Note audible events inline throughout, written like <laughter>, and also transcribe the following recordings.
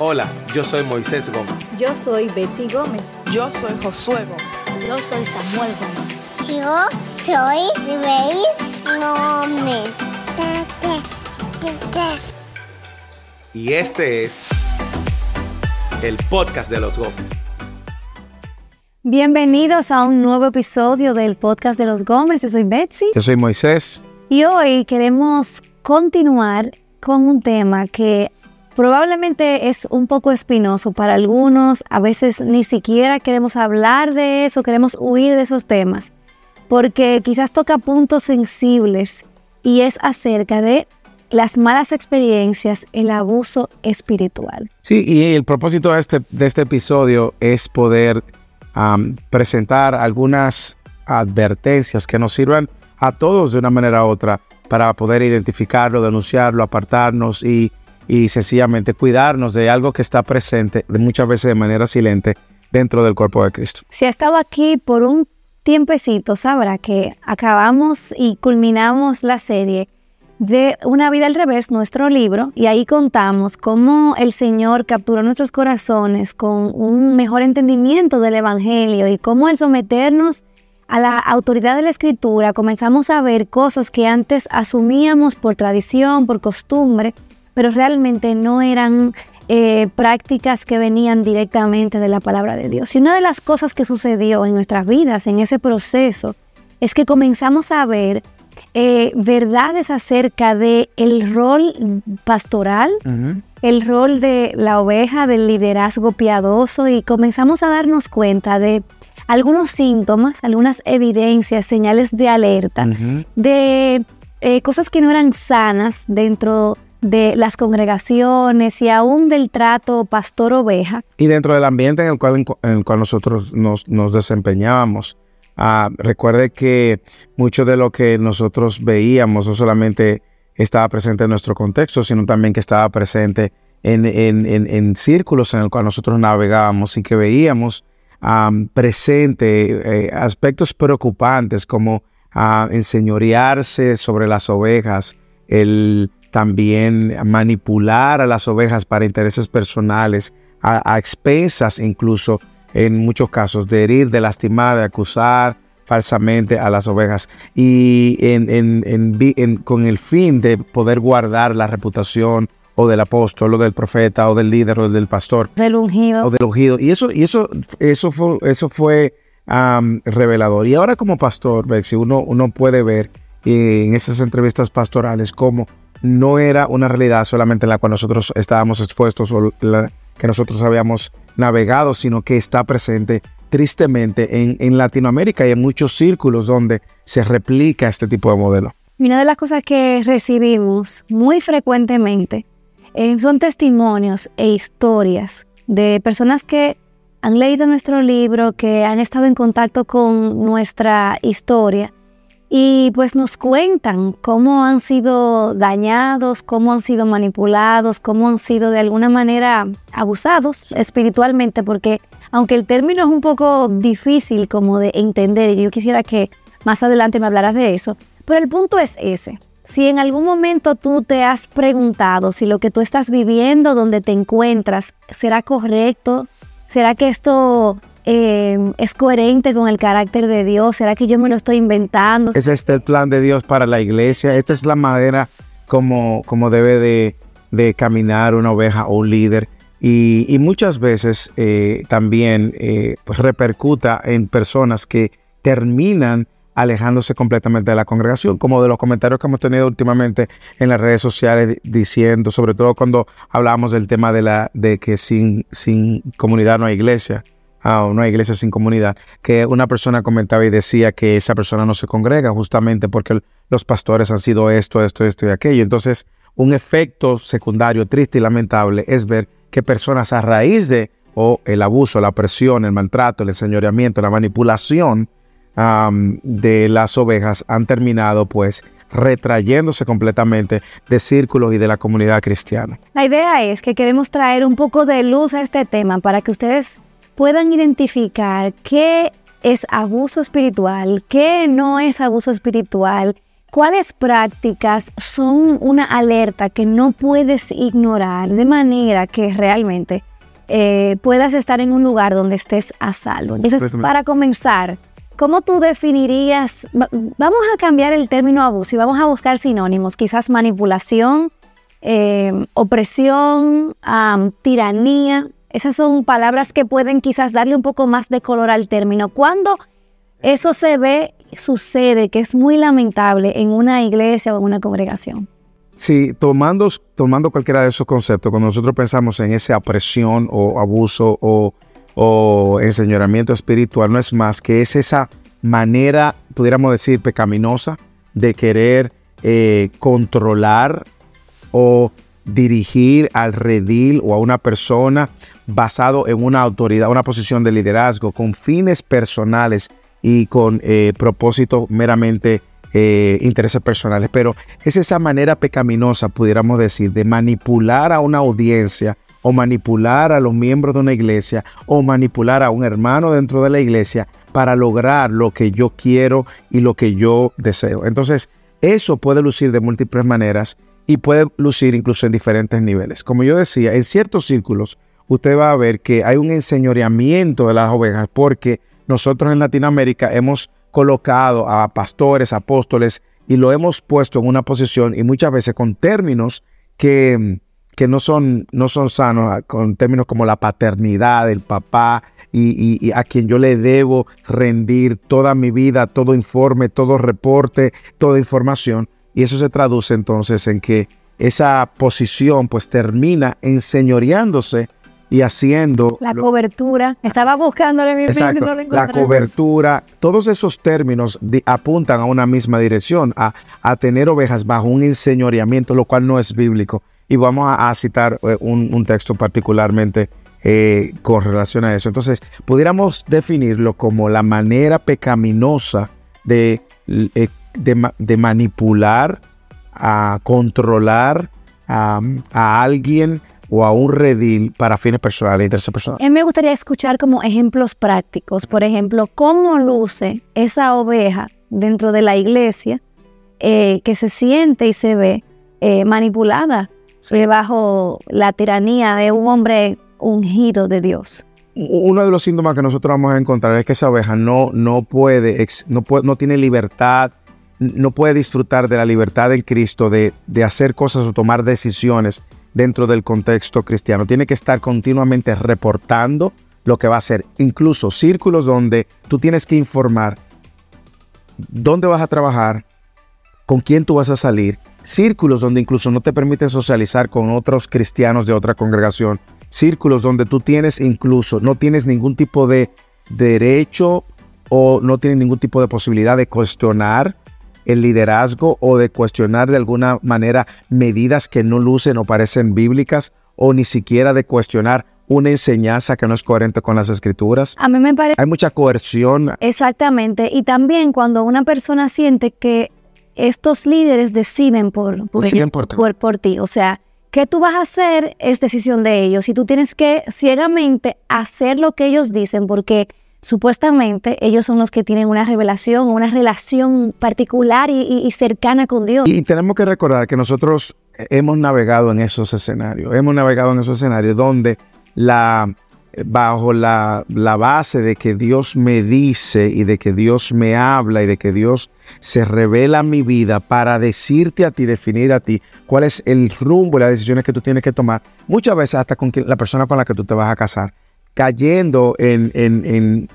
Hola, yo soy Moisés Gómez. Yo soy Betsy Gómez. Yo soy Josué Gómez. Yo soy Samuel Gómez. Yo soy Grace Gómez. Y este es el podcast de los Gómez. Bienvenidos a un nuevo episodio del podcast de los Gómez. Yo soy Betsy. Yo soy Moisés. Y hoy queremos continuar con un tema que probablemente es un poco espinoso para algunos, a veces ni siquiera queremos hablar de eso, queremos huir de esos temas, porque quizás toca puntos sensibles y es acerca de las malas experiencias, el abuso espiritual. Sí, y el propósito de este, de este episodio es poder presentar algunas advertencias que nos sirvan a todos de una manera u otra para poder identificarlo, denunciarlo, apartarnos y y sencillamente cuidarnos de algo que está presente muchas veces de manera silente dentro del cuerpo de Cristo. Si ha estado aquí por un tiempecito, sabrá que acabamos y culminamos la serie de Una vida al revés, nuestro libro, y ahí contamos cómo el Señor capturó nuestros corazones con un mejor entendimiento del Evangelio y cómo al someternos a la autoridad de la Escritura comenzamos a ver cosas que antes asumíamos por tradición, por costumbre, pero realmente no eran eh, prácticas que venían directamente de la palabra de Dios. Y una de las cosas que sucedió en nuestras vidas en ese proceso es que comenzamos a ver eh, verdades acerca de el rol pastoral, el rol de la oveja, del liderazgo piadoso y comenzamos a darnos cuenta de algunos síntomas, algunas evidencias, señales de alerta, de eh, cosas que no eran sanas dentro de las congregaciones y aún del trato pastor-oveja. Y dentro del ambiente en el cual, en el cual nosotros nos, nos desempeñábamos. Ah, recuerde que mucho de lo que nosotros veíamos no solamente estaba presente en nuestro contexto, sino también que estaba presente en, en, en, círculos en el cual nosotros navegábamos y que veíamos presente eh, aspectos preocupantes como uh, enseñorearse sobre las ovejas, el también manipular a las ovejas para intereses personales, a, expensas incluso en muchos casos de herir, de lastimar, de acusar falsamente a las ovejas y con el fin de poder guardar la reputación o del apóstol o del profeta o del líder o del pastor. Del ungido. O del ungido. Y eso, y eso, eso fue, eso fue revelador. Y ahora como pastor, si uno, uno puede ver eh, en esas entrevistas pastorales cómo no era una realidad solamente en la cual nosotros estábamos expuestos o que nosotros habíamos navegado, sino que está presente tristemente en, en, Latinoamérica y en muchos círculos donde se replica este tipo de modelo. Una de las cosas que recibimos muy frecuentemente eh, son testimonios e historias de personas que han leído nuestro libro, que han estado en contacto con nuestra historia y pues nos cuentan cómo han sido dañados, cómo han sido manipulados, cómo han sido de alguna manera abusados espiritualmente, porque aunque el término es un poco difícil como de entender, y yo quisiera que más adelante me hablaras de eso, pero el punto es ese. Si en algún momento tú te has preguntado si lo que tú estás viviendo, donde te encuentras, será correcto, será que esto Em, es coherente con el carácter de Dios? ¿Será que yo me lo estoy inventando? ¿Es este el plan de Dios para la iglesia? ¿Esta es la manera como, como debe de, caminar una oveja o un líder? Y, muchas veces eh, también eh, pues repercuta en personas que terminan alejándose completamente de la congregación, como de los comentarios que hemos tenido últimamente en las redes sociales diciendo, sobre todo cuando hablamos del tema de la de que sin, sin comunidad no hay iglesia a una iglesia sin comunidad, que una persona comentaba y decía que esa persona no se congrega justamente porque los pastores han sido esto, esto, esto y aquello. Entonces, un efecto secundario triste y lamentable es ver que personas a raíz de o el abuso, la presión, el maltrato, el enseñoreamiento, la manipulación de las ovejas han terminado pues retrayéndose completamente de círculos y de la comunidad cristiana. La idea es que queremos traer un poco de luz a este tema para que ustedes puedan identificar qué es abuso espiritual, qué no es abuso espiritual, ¿cuáles prácticas son una alerta que no puedes ignorar de manera que realmente eh, puedas estar en un lugar donde estés a salvo? Entonces, para comenzar, ¿cómo tú definirías, vamos a cambiar el término abuso y vamos a buscar sinónimos, quizás manipulación, eh, opresión, tiranía? Esas son palabras que pueden quizás darle un poco más de color al término. Cuando eso se ve, sucede, que es muy lamentable en una iglesia o en una congregación. Sí, tomando, tomando cualquiera de esos conceptos, cuando nosotros pensamos en esa opresión o abuso o, o enseñamiento espiritual, no es más que es esa manera, pudiéramos decir, pecaminosa de querer eh, controlar o dirigir al redil o a una persona basado en una autoridad, una posición de liderazgo con fines personales y con eh, propósitos meramente eh, intereses personales. Pero es esa manera pecaminosa, pudiéramos decir, de manipular a una audiencia o manipular a los miembros de una iglesia o manipular a un hermano dentro de la iglesia para lograr lo que yo quiero y lo que yo deseo. Entonces, eso puede lucir de múltiples maneras y puede lucir incluso en diferentes niveles. Como yo decía, en ciertos círculos usted va a ver que hay un enseñoreamiento de las ovejas porque nosotros en Latinoamérica hemos colocado a pastores, apóstoles y lo hemos puesto en una posición y muchas veces con términos que, que no, son, no son sanos, con términos como la paternidad, el papá y, y, a quien yo le debo rendir toda mi vida, todo informe, todo reporte, toda información. Y eso se traduce entonces en que esa posición pues termina enseñoreándose y haciendo... La cobertura. Estaba buscándole mi exacto, no La cobertura. Todos esos términos apuntan a una misma dirección, a, a, tener ovejas bajo un enseñoreamiento, lo cual no es bíblico. Y vamos a, citar eh, un, texto particularmente eh, con relación a eso. Entonces, pudiéramos definirlo como la manera pecaminosa de, eh, de, manipular, a controlar a, a alguien o a un redil para fines personales intereses personales. A mí me gustaría escuchar como ejemplos prácticos, por ejemplo, cómo luce esa oveja dentro de la iglesia eh, que se siente y se ve eh, manipulada eh, bajo la tiranía de un hombre ungido de Dios. Uno de los síntomas que nosotros vamos a encontrar es que esa oveja no, no, puede, no, puede, no tiene libertad, no puede disfrutar de la libertad en Cristo de, de hacer cosas o tomar decisiones dentro del contexto cristiano. Tiene que estar continuamente reportando lo que va a hacer. Incluso círculos donde tú tienes que informar dónde vas a trabajar, con quién tú vas a salir. Círculos donde incluso no te permite socializar con otros cristianos de otra congregación. Círculos donde tú tienes incluso, no tienes ningún tipo de derecho o no tienes ningún tipo de posibilidad de cuestionar el liderazgo o de cuestionar de alguna manera medidas que no lucen o parecen bíblicas o ni siquiera de cuestionar una enseñanza que no es coherente con las escrituras. A mí me parece... Hay mucha coerción. Exactamente. Y también cuando una persona siente que estos líderes deciden por, por, por, por ti. O sea, ¿qué tú vas a hacer es decisión de ellos. Y tú tienes que ciegamente hacer lo que ellos dicen porque supuestamente ellos son los que tienen una revelación, una relación particular y, cercana con Dios. Y tenemos que recordar que nosotros hemos navegado en esos escenarios, hemos navegado en esos escenarios donde la bajo la, la, base de que Dios me dice y de que Dios me habla y de que Dios se revela mi vida para decirte a ti, definir a ti cuál es el rumbo y las decisiones que tú tienes que tomar, muchas veces hasta con la persona con la que tú te vas a casar cayendo en,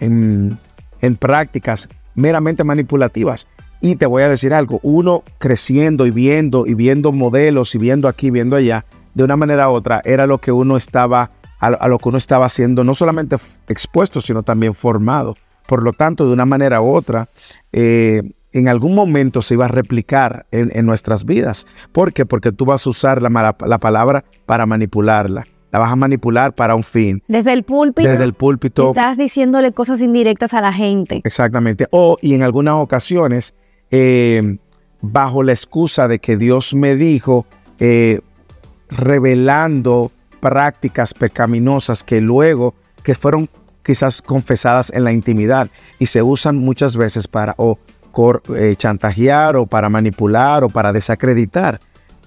en, prácticas meramente manipulativas. Y te voy a decir algo, uno creciendo y viendo y viendo modelos y viendo aquí, viendo allá, de una manera u otra, era lo que uno estaba, a, lo que uno estaba haciendo, no solamente expuesto, sino también formado. Por lo tanto, de una manera u otra, eh, en algún momento se iba a replicar en, nuestras vidas. ¿Por qué? Porque tú vas a usar la, la palabra para manipularla la vas a manipular para un fin. Desde el púlpito. Desde el púlpito. Estás diciéndole cosas indirectas a la gente. Exactamente. O, y en algunas ocasiones, eh, bajo la excusa de que Dios me dijo, eh, revelando prácticas pecaminosas que luego, que fueron quizás confesadas en la intimidad y se usan muchas veces para o eh, chantajear o para manipular o para desacreditar.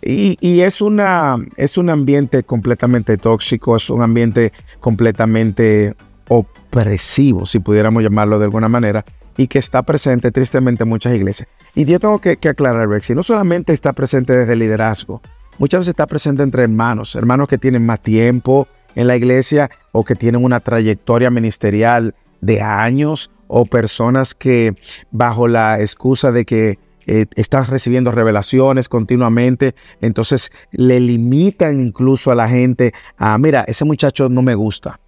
Y, es, una, es un ambiente completamente tóxico, es un ambiente completamente opresivo, si pudiéramos llamarlo de alguna manera, y que está presente tristemente en muchas iglesias. Y yo tengo que, que aclarar, Rexy, no solamente está presente desde el liderazgo, muchas veces está presente entre hermanos, hermanos que tienen más tiempo en la iglesia o que tienen una trayectoria ministerial de años o personas que bajo la excusa de que eh, están recibiendo revelaciones continuamente, entonces le limitan incluso a la gente a, mira, ese muchacho no me gusta.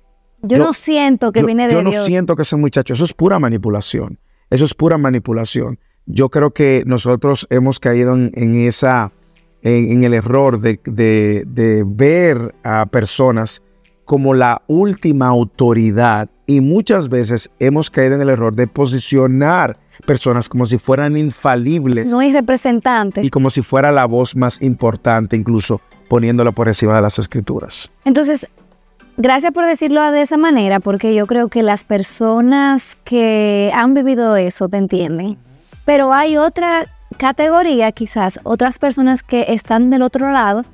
Yo, no siento que viene de Yo no siento que ese muchacho, eso es pura manipulación, eso es pura manipulación. Yo creo que nosotros hemos caído en, en esa, en, en, el error de, de, de ver a personas como la última autoridad y muchas veces hemos caído en el error de posicionar personas como si fueran infalibles. No hay representantes. Y como si fuera la voz más importante, incluso poniéndola por encima de las escrituras. Entonces, gracias por decirlo de esa manera, porque yo creo que las personas que han vivido eso te entienden. Pero hay otra categoría, quizás, otras personas que están del otro lado,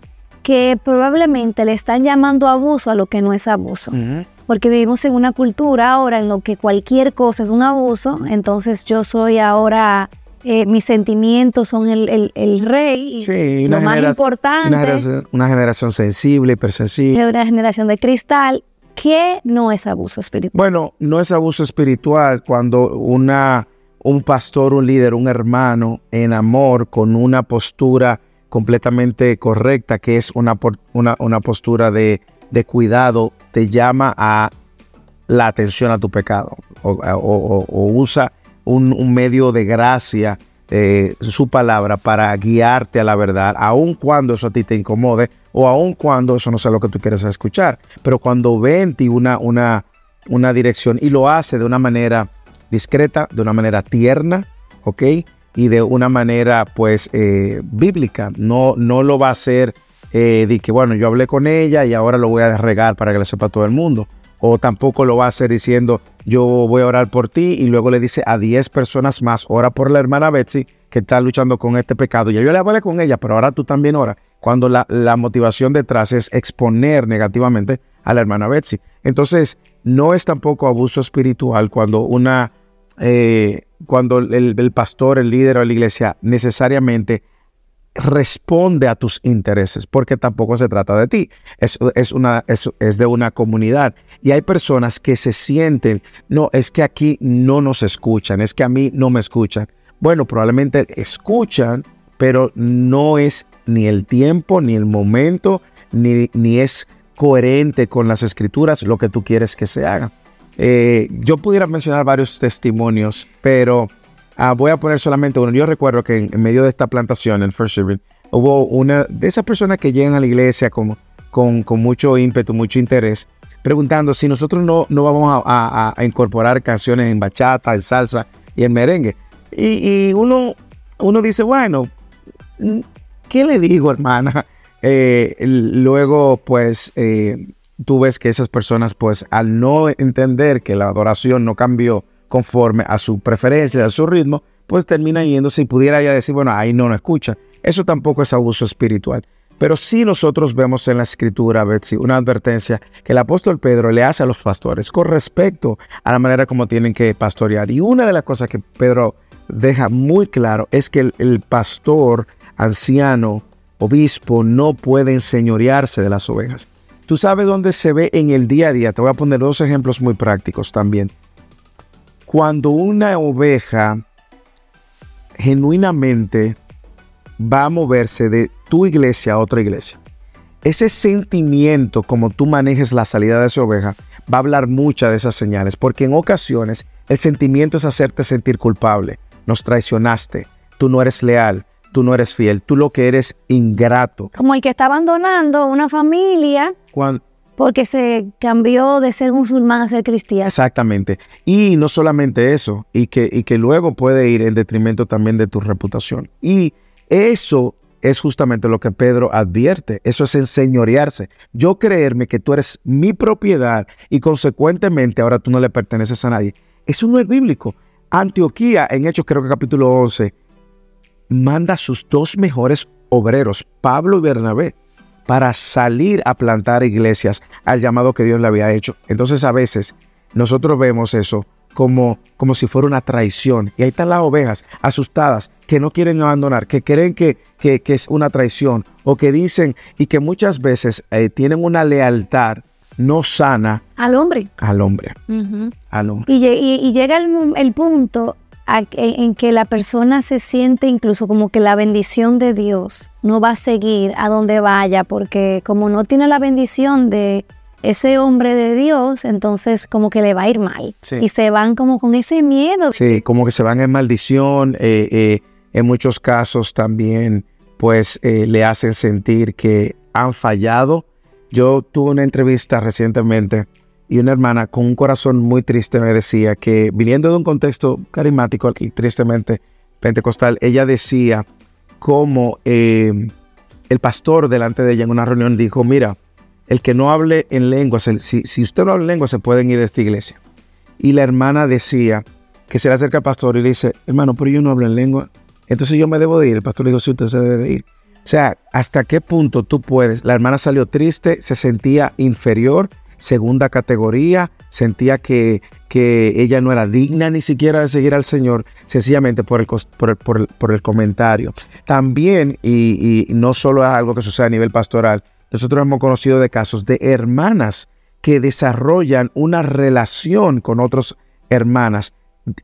que probablemente le están llamando abuso a lo que no es abuso. Uh -huh. Porque vivimos en una cultura ahora en lo que cualquier cosa es un abuso, entonces yo soy ahora, eh, mis sentimientos son el, el, el rey, y sí, lo más importante. Una generación, una generación sensible, hipersensible. Una generación de cristal. ¿Qué no es abuso espiritual? Bueno, no es abuso espiritual cuando una, un pastor, un líder, un hermano en amor, con una postura completamente correcta, que es una, una, una postura de, de, cuidado, te llama a la atención a tu pecado o, usa un, un, medio de gracia, eh, su palabra, para guiarte a la verdad, aun cuando eso a ti te incomode o aun cuando eso no sea lo que tú quieres escuchar. Pero cuando ve en ti una, una, una dirección y lo hace de una manera discreta, de una manera tierna, ¿ok? Y de una manera pues eh, bíblica. No, no lo va a hacer eh, de que bueno, yo hablé con ella y ahora lo voy a regar para que lo sepa todo el mundo. O tampoco lo va a hacer diciendo yo voy a orar por ti y luego le dice a 10 personas más, ora por la hermana Betsy que está luchando con este pecado. Ya yo le hablé con ella, pero ahora tú también ora. Cuando la, la motivación detrás es exponer negativamente a la hermana Betsy. Entonces, no es tampoco abuso espiritual cuando una... Eh, cuando el, el, pastor, el líder o la iglesia necesariamente responde a tus intereses, porque tampoco se trata de ti, es, es, una, es, es de una comunidad. Y hay personas que se sienten, no, es que aquí no nos escuchan, es que a mí no me escuchan. Bueno, probablemente escuchan, pero no es ni el tiempo, ni el momento, ni, ni es coherente con las escrituras lo que tú quieres que se haga. Eh, yo pudiera mencionar varios testimonios, pero uh, voy a poner solamente uno. Yo recuerdo que en, en, medio de esta plantación en First Serving hubo una de esas personas que llegan a la iglesia con, con, mucho ímpetu, mucho interés, preguntando si nosotros no, no vamos a, incorporar canciones en bachata, en salsa y en merengue. Y, y uno, uno dice, bueno, ¿qué le digo, hermana? <laughs> Eh, luego, pues... Eh, tú ves que esas personas, pues al no entender que la adoración no cambió conforme a su preferencia, a su ritmo, pues termina yéndose y pudiera ya decir, bueno, ahí no lo escucha. Eso tampoco es abuso espiritual. Pero sí nosotros vemos en la escritura, Betsy, una advertencia que el apóstol Pedro le hace a los pastores con respecto a la manera como tienen que pastorear. Y una de las cosas que Pedro deja muy claro es que el pastor, anciano, obispo, no puede enseñorearse de las ovejas. Tú sabes dónde se ve en el día a día. Te voy a poner dos ejemplos muy prácticos también. Cuando una oveja genuinamente va a moverse de tu iglesia a otra iglesia, ese sentimiento como tú manejes la salida de esa oveja va a hablar muchas de esas señales, porque en ocasiones el sentimiento es hacerte sentir culpable. Nos traicionaste, tú no eres leal, tú no eres fiel, tú lo que eres ingrato. Como el que está abandonando una familia Cuando, porque se cambió de ser musulmán a ser cristiano. exactamente. Y no solamente eso, y que, y que luego puede ir en detrimento también de tu reputación. Y eso es justamente lo que Pedro advierte. Eso es enseñorearse. Yo creerme que tú eres mi propiedad y consecuentemente ahora tú no le perteneces a nadie. Eso no es bíblico. Antioquía, en Hechos creo que capítulo 11, manda a sus dos mejores obreros, Pablo y Bernabé, para salir a plantar iglesias al llamado que Dios le había hecho. Entonces a veces nosotros vemos eso como, como si fuera una traición. Y ahí están las ovejas asustadas, que no quieren abandonar, que creen que, que, es una traición, o que dicen y que muchas veces eh, tienen una lealtad no sana al hombre. Al hombre. al hombre. Y, llega el, punto en que la persona se siente incluso como que la bendición de Dios no va a seguir a donde vaya, porque como no tiene la bendición de ese hombre de Dios, entonces como que le va a ir mal. Y se van como con ese miedo. Sí, como que se van en maldición. Eh, eh, en muchos casos también, pues eh, le hacen sentir que han fallado. Yo tuve una entrevista recientemente y una hermana con un corazón muy triste me decía que viniendo de un contexto carismático y tristemente pentecostal, ella decía como el pastor delante de ella en una reunión dijo, mira, el que no hable en lengua, si, si usted no habla en lengua, se pueden ir de esta iglesia. Y la hermana decía que se le acerca al pastor y le dice, hermano, pero yo no hablo en lengua. Entonces yo me debo de ir. El pastor le dijo, sí, usted se debe de ir. O sea, ¿hasta qué punto tú puedes? La hermana salió triste, se sentía inferior, segunda categoría, sentía que, que ella no era digna ni siquiera de seguir al Señor, sencillamente por el, por el, comentario. También, y, y no solo es algo que sucede a nivel pastoral, nosotros hemos conocido de casos de hermanas que desarrollan una relación con otras hermanas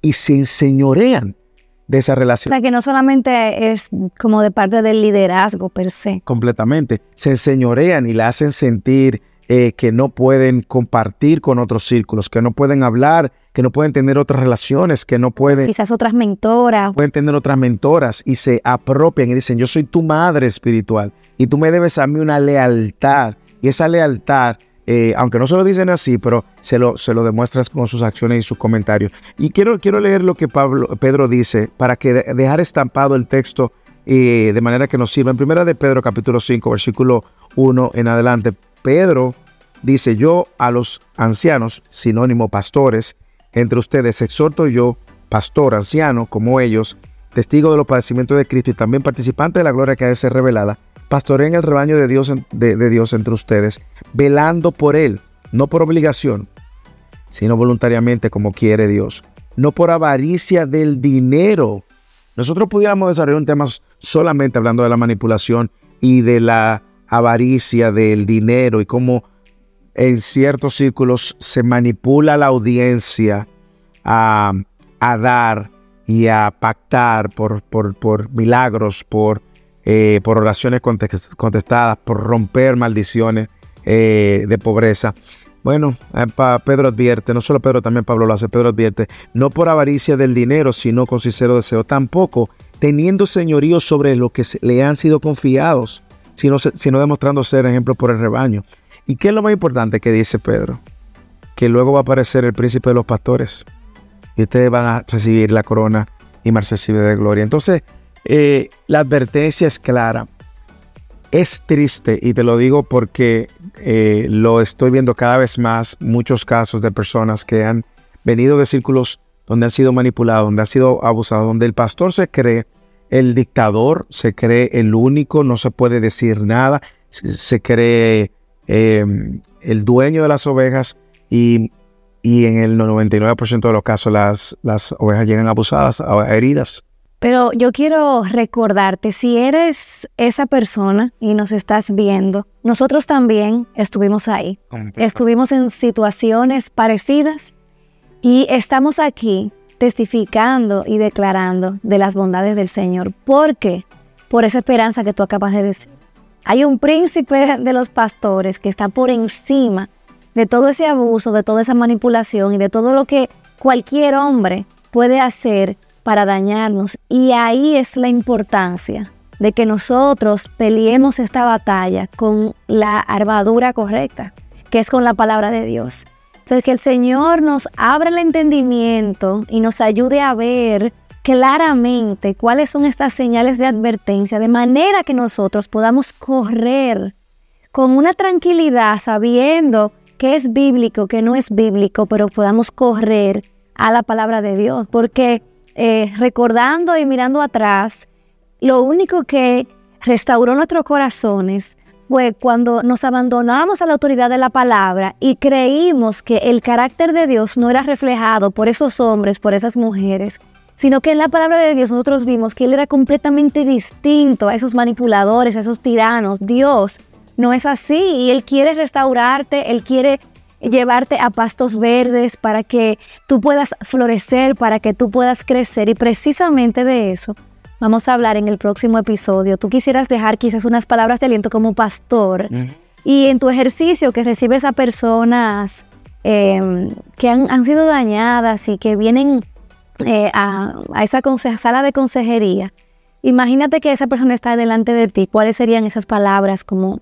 y se enseñorean de esa relación. O sea, que no solamente es como de parte del liderazgo per se. Completamente. Se enseñorean y la hacen sentir eh, que no pueden compartir con otros círculos, que no pueden hablar, que no pueden tener otras relaciones, que no pueden... Quizás otras mentoras. Pueden tener otras mentoras y se apropian y dicen, yo soy tu madre espiritual y tú me debes a mí una lealtad. Y esa lealtad, eh, aunque no se lo dicen así, pero se lo, se lo demuestras con sus acciones y sus comentarios. Y quiero, quiero leer lo que Pablo, Pedro dice para que dejar estampado el texto eh, de manera que nos sirva. En primera de Pedro capítulo 5, versículo 1 en adelante, Pedro dice, yo a los ancianos, sinónimo pastores, entre ustedes exhorto yo, pastor anciano como ellos, testigo de los padecimientos de Cristo y también participante de la gloria que ha de ser revelada, pastoreen el rebaño de Dios, de, Dios entre ustedes, velando por él, no por obligación, sino voluntariamente como quiere Dios, no por avaricia del dinero. Nosotros pudiéramos desarrollar un tema solamente hablando de la manipulación y de la avaricia del dinero y cómo en ciertos círculos se manipula la audiencia a, dar y a pactar por, por, por milagros, por eh, por oraciones contestadas, por romper maldiciones eh, de pobreza. Bueno, eh, Pedro advierte, no solo Pedro, también Pablo lo hace, Pedro advierte, no por avaricia del dinero, sino con sincero deseo, tampoco teniendo señorío sobre lo que le han sido confiados, sino, demostrando ser ejemplo por el rebaño. ¿Y qué es lo más importante que dice Pedro? Que luego va a aparecer el príncipe de los pastores y ustedes van a recibir la corona y marcesible de gloria. Entonces, eh, la advertencia es clara. Es triste y te lo digo porque eh, lo estoy viendo cada vez más, muchos casos de personas que han venido de círculos donde han sido manipulados, donde han sido abusados, donde el pastor se cree el dictador, se cree el único, no se puede decir nada, se cree em, el dueño de las ovejas y, en el 99% de los casos las, las ovejas llegan abusadas, heridas. Pero yo quiero recordarte, si eres esa persona y nos estás viendo, nosotros también estuvimos ahí. Estuvimos en situaciones parecidas y estamos aquí testificando y declarando de las bondades del Señor. ¿Por qué? Por esa esperanza que tú acabas de decir. Hay un príncipe de los pastores que está por encima de todo ese abuso, de toda esa manipulación y de todo lo que cualquier hombre puede hacer para dañarnos. Y ahí es la importancia de que nosotros peleemos esta batalla con la armadura correcta, que es con la palabra de Dios. Que el Señor nos abra el entendimiento y nos ayude a ver claramente cuáles son estas señales de advertencia, de manera que nosotros podamos correr con una tranquilidad, sabiendo que es bíblico, que no es bíblico, pero podamos correr a la palabra de Dios, porque eh, recordando y mirando atrás, lo único que restauró nuestros corazones fue cuando nos abandonamos a la autoridad de la palabra y creímos que el carácter de Dios no era reflejado por esos hombres, por esas mujeres, sino que en la palabra de Dios nosotros vimos que Él era completamente distinto a esos manipuladores, a esos tiranos. Dios no es así y Él quiere restaurarte, Él quiere llevarte a pastos verdes para que tú puedas florecer, para que tú puedas crecer y precisamente de eso vamos a hablar en el próximo episodio. Tú quisieras dejar quizás unas palabras de aliento como pastor y en tu ejercicio que recibes a personas em, que han, sido dañadas y que vienen eh, a, esa sala de consejería. Imagínate que esa persona está delante de ti. ¿Cuáles serían esas palabras como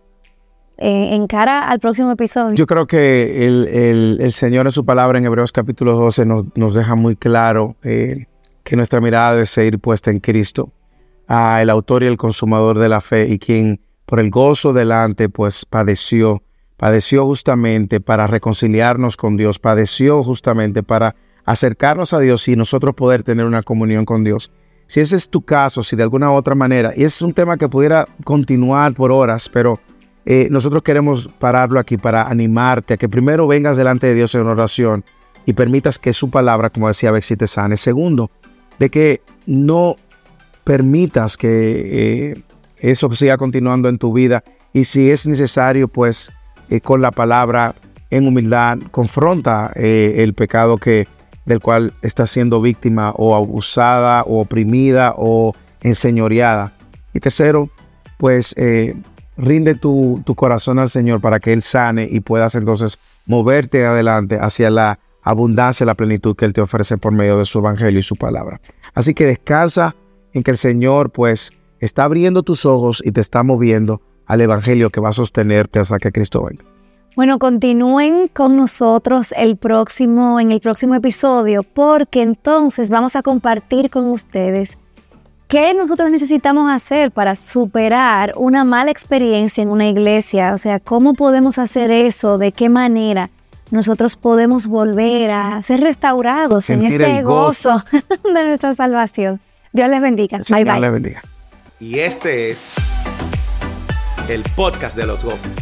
eh, en cara al próximo episodio? Yo creo que el, Señor en su palabra en Hebreos capítulo 12 nos, deja muy claro eh, que nuestra mirada debe seguir puesta en Cristo, a el autor y el consumador de la fe y quien por el gozo delante pues padeció, padeció justamente para reconciliarnos con Dios, padeció justamente para acercarnos a Dios y nosotros poder tener una comunión con Dios. Si ese es tu caso, si de alguna otra manera, y es un tema que pudiera continuar por horas, pero eh, nosotros queremos pararlo aquí para animarte a que primero vengas delante de Dios en oración y permitas que su palabra, como decía Bexi, sane. Segundo, de que no permitas que eh, eso siga continuando en tu vida y si es necesario, pues eh, con la palabra en humildad, confronta eh, el pecado que, del cual estás siendo víctima o abusada o oprimida o enseñoreada. Y tercero, pues rinde tu, tu corazón al Señor para que Él sane y puedas entonces moverte adelante hacia la abundancia, la plenitud que Él te ofrece por medio de su evangelio y su palabra. Así que descansa en que el Señor pues está abriendo tus ojos y te está moviendo al evangelio que va a sostenerte hasta que Cristo venga. Bueno, continúen con nosotros el próximo, en el próximo episodio, porque entonces vamos a compartir con ustedes qué nosotros necesitamos hacer para superar una mala experiencia en una iglesia. O sea, cómo podemos hacer eso, de qué manera nosotros podemos volver a ser restaurados en ese gozo. <laughs> de nuestra salvación. Dios les bendiga. bye bye. Dios les bendiga. Y este es el podcast de los Gómez.